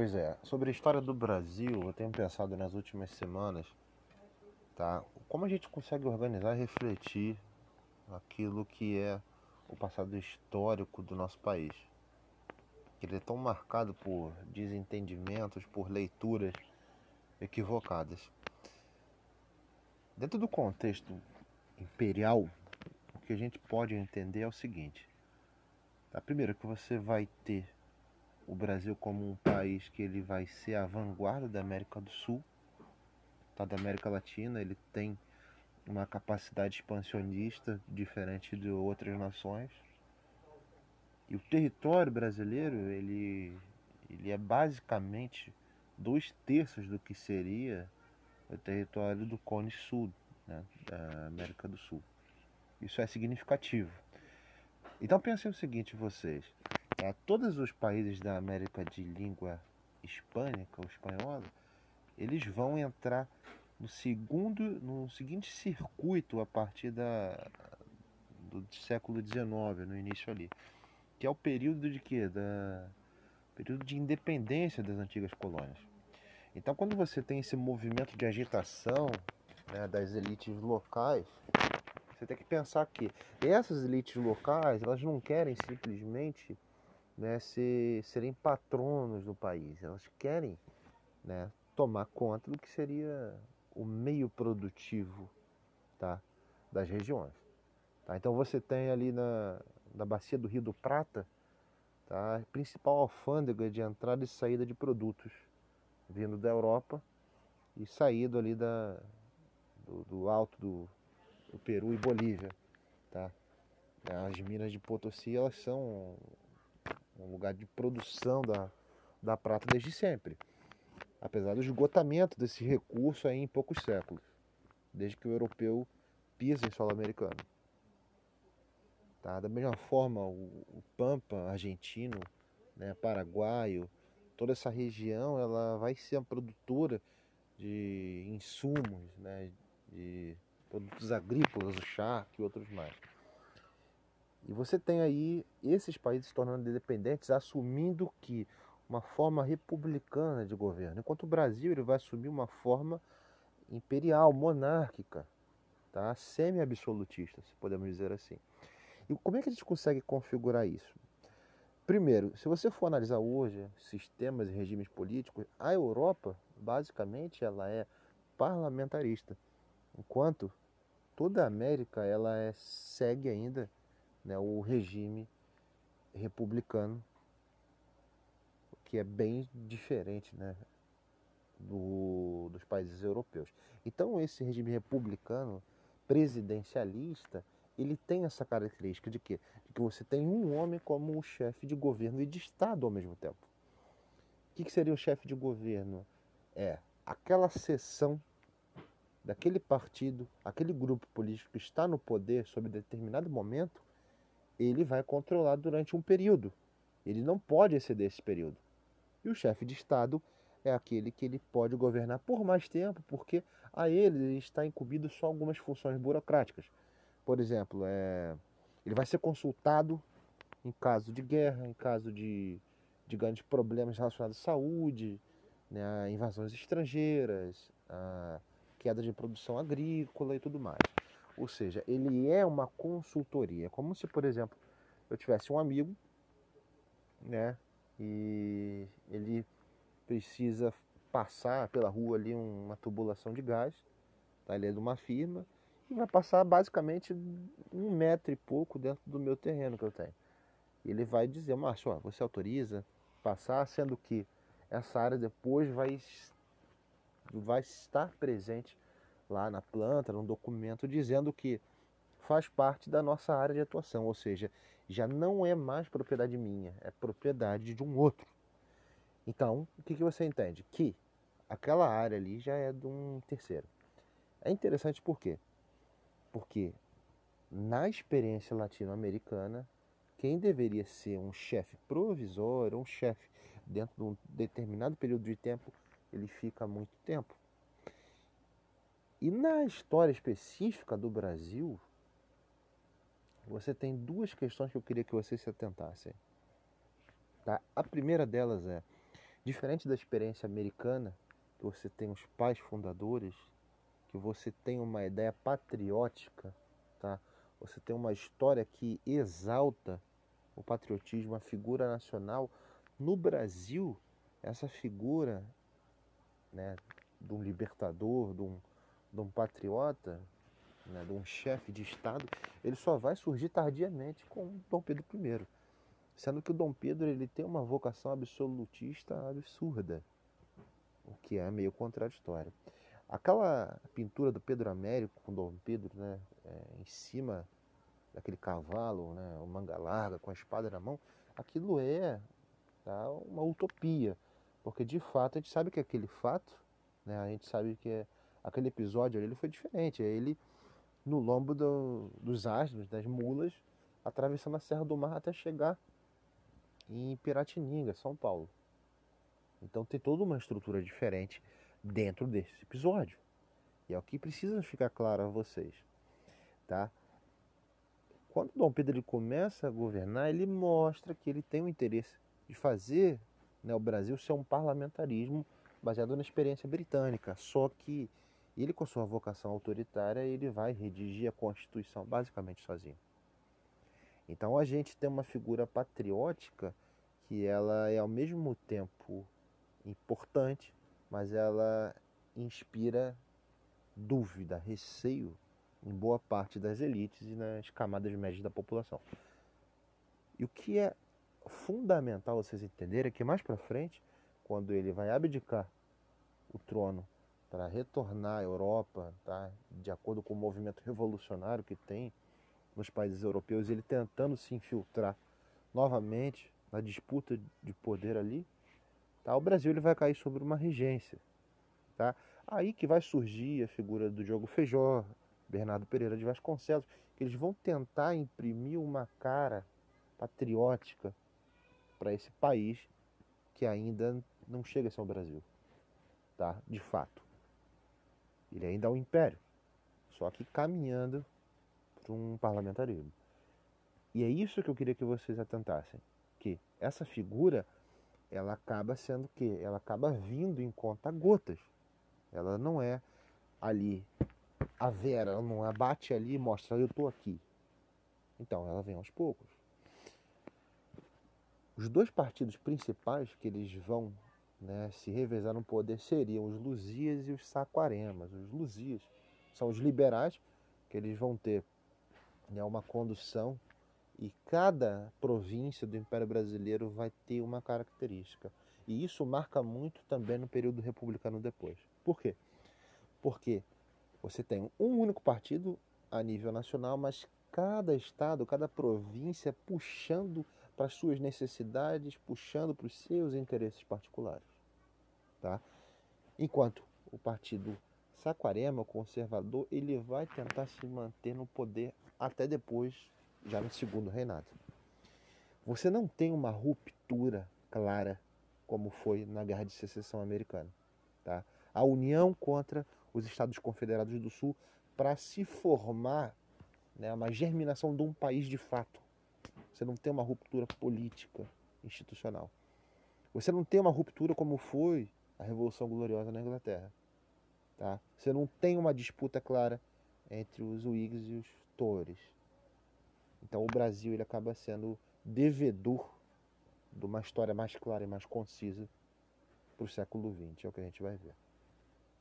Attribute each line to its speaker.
Speaker 1: Pois é, sobre a história do Brasil, eu tenho pensado nas últimas semanas, tá? Como a gente consegue organizar e refletir aquilo que é o passado histórico do nosso país. Ele é tão marcado por desentendimentos, por leituras equivocadas. Dentro do contexto imperial, o que a gente pode entender é o seguinte: tá? primeiro, que você vai ter o Brasil como um país que ele vai ser a vanguarda da América do Sul, tá? da América Latina, ele tem uma capacidade expansionista diferente de outras nações. E o território brasileiro, ele, ele é basicamente dois terços do que seria o território do Cone Sul, né, da América do Sul. Isso é significativo. Então pensem o seguinte, vocês. É, todos os países da América de língua hispânica ou espanhola, eles vão entrar no segundo, no seguinte circuito a partir da, do século XIX, no início ali, que é o período de quê? Da período de independência das antigas colônias. Então, quando você tem esse movimento de agitação né, das elites locais, você tem que pensar que essas elites locais, elas não querem simplesmente né, ser, serem patronos do país, elas querem né, tomar conta do que seria o meio produtivo tá, das regiões. Tá? Então você tem ali na, na bacia do Rio do Prata tá, a principal alfândega de entrada e saída de produtos vindo da Europa e saído ali da, do, do alto do, do, Peru e Bolívia. Tá? As minas de Potosí elas são um lugar de produção da, da prata desde sempre apesar do esgotamento desse recurso em poucos séculos, desde que o europeu pisa em solo americano. Tá? Da mesma forma, o, o Pampa argentino, né, paraguaio, toda essa região ela vai ser a produtora de insumos, né, de produtos agrícolas, o charque e outros mais. E você tem aí esses países se tornando independentes, assumindo que uma forma republicana de governo, enquanto o Brasil ele vai assumir uma forma imperial, monárquica, tá? semi-absolutista, se podemos dizer assim. E como é que a gente consegue configurar isso? Primeiro, se você for analisar hoje sistemas e regimes políticos, a Europa, basicamente, ela é parlamentarista, enquanto toda a América ela é, segue ainda né, o regime republicano que é bem diferente né, do, dos países europeus. Então esse regime republicano presidencialista ele tem essa característica de que, de que você tem um homem como o chefe de governo e de Estado ao mesmo tempo. O que, que seria o chefe de governo? É aquela seção daquele partido, aquele grupo político que está no poder sob determinado momento, ele vai controlar durante um período. Ele não pode exceder esse período. E o chefe de Estado é aquele que ele pode governar por mais tempo, porque a ele está incumbido só algumas funções burocráticas. Por exemplo, é, ele vai ser consultado em caso de guerra, em caso de, de grandes problemas relacionados à saúde, né, invasões estrangeiras, queda de produção agrícola e tudo mais. Ou seja, ele é uma consultoria. Como se, por exemplo, eu tivesse um amigo, né, e ele precisa passar pela rua ali uma tubulação de gás, tá? ele é de uma firma, e vai passar basicamente um metro e pouco dentro do meu terreno que eu tenho. Ele vai dizer, Márcio, você autoriza passar, sendo que essa área depois vai, vai estar presente lá na planta, num documento dizendo que faz parte da nossa área de atuação, ou seja, já não é mais propriedade minha, é propriedade de um outro. Então, o que, que você entende? Que aquela área ali já é de um terceiro. É interessante por quê? Porque na experiência latino-americana, quem deveria ser um chefe provisório, um chefe dentro de um determinado período de tempo, ele fica muito tempo. E na história específica do Brasil, você tem duas questões que eu queria que vocês se atentassem. Tá? A primeira delas é Diferente da experiência americana, que você tem os pais fundadores, que você tem uma ideia patriótica, tá? Você tem uma história que exalta o patriotismo, a figura nacional. No Brasil, essa figura né, de um libertador, de um, de um patriota, né, de um chefe de Estado, ele só vai surgir tardiamente com Dom Pedro I. Sendo que o Dom Pedro ele tem uma vocação absolutista absurda, o que é meio contraditório. Aquela pintura do Pedro Américo com Dom Pedro né, é, em cima daquele cavalo, né, o manga larga, com a espada na mão, aquilo é tá, uma utopia. Porque de fato a gente sabe que aquele fato, né, a gente sabe que é, aquele episódio ele foi diferente. É ele no lombo do, dos asnos, das mulas, atravessando a Serra do Mar até chegar em Piratininga, São Paulo. Então tem toda uma estrutura diferente dentro desse episódio. E é o que precisa ficar claro a vocês, tá? Quando Dom Pedro ele começa a governar, ele mostra que ele tem o interesse de fazer né, o Brasil ser um parlamentarismo baseado na experiência britânica. Só que ele, com sua vocação autoritária, ele vai redigir a Constituição basicamente sozinho. Então a gente tem uma figura patriótica que ela é ao mesmo tempo importante, mas ela inspira dúvida, receio em boa parte das elites e nas camadas médias da população. E o que é fundamental vocês entenderem é que mais para frente, quando ele vai abdicar o trono para retornar à Europa, tá? de acordo com o movimento revolucionário que tem nos países europeus, ele tentando se infiltrar novamente na disputa de poder ali, tá? o Brasil ele vai cair sobre uma regência. Tá? Aí que vai surgir a figura do Diogo Feijó, Bernardo Pereira de Vasconcelos, que eles vão tentar imprimir uma cara patriótica para esse país que ainda não chega a ser o Brasil, tá? De fato. Ele ainda é um império, só que caminhando para um parlamentarismo. E é isso que eu queria que vocês atentassem, que essa figura ela acaba sendo que ela acaba vindo em conta gotas. Ela não é ali a Vera, ela não abate ali e mostra eu estou aqui. Então ela vem aos poucos. Os dois partidos principais que eles vão né, se revezar no poder seriam os Luzias e os Saquaremas. Os Luzias são os liberais, que eles vão ter né, uma condução e cada província do Império Brasileiro vai ter uma característica. E isso marca muito também no período republicano depois. Por quê? Porque você tem um único partido a nível nacional, mas cada estado, cada província puxando para as suas necessidades, puxando para os seus interesses particulares. Tá? Enquanto o partido Saquarema, o conservador, ele vai tentar se manter no poder até depois, já no segundo reinado. Você não tem uma ruptura clara como foi na Guerra de Secessão Americana. Tá? A união contra os Estados Confederados do Sul para se formar né, uma germinação de um país de fato. Você não tem uma ruptura política, institucional. Você não tem uma ruptura como foi a Revolução Gloriosa na Inglaterra. Tá? Você não tem uma disputa clara entre os Whigs e os Tories. Então o Brasil ele acaba sendo devedor de uma história mais clara e mais concisa para o século XX. É o que a gente vai ver.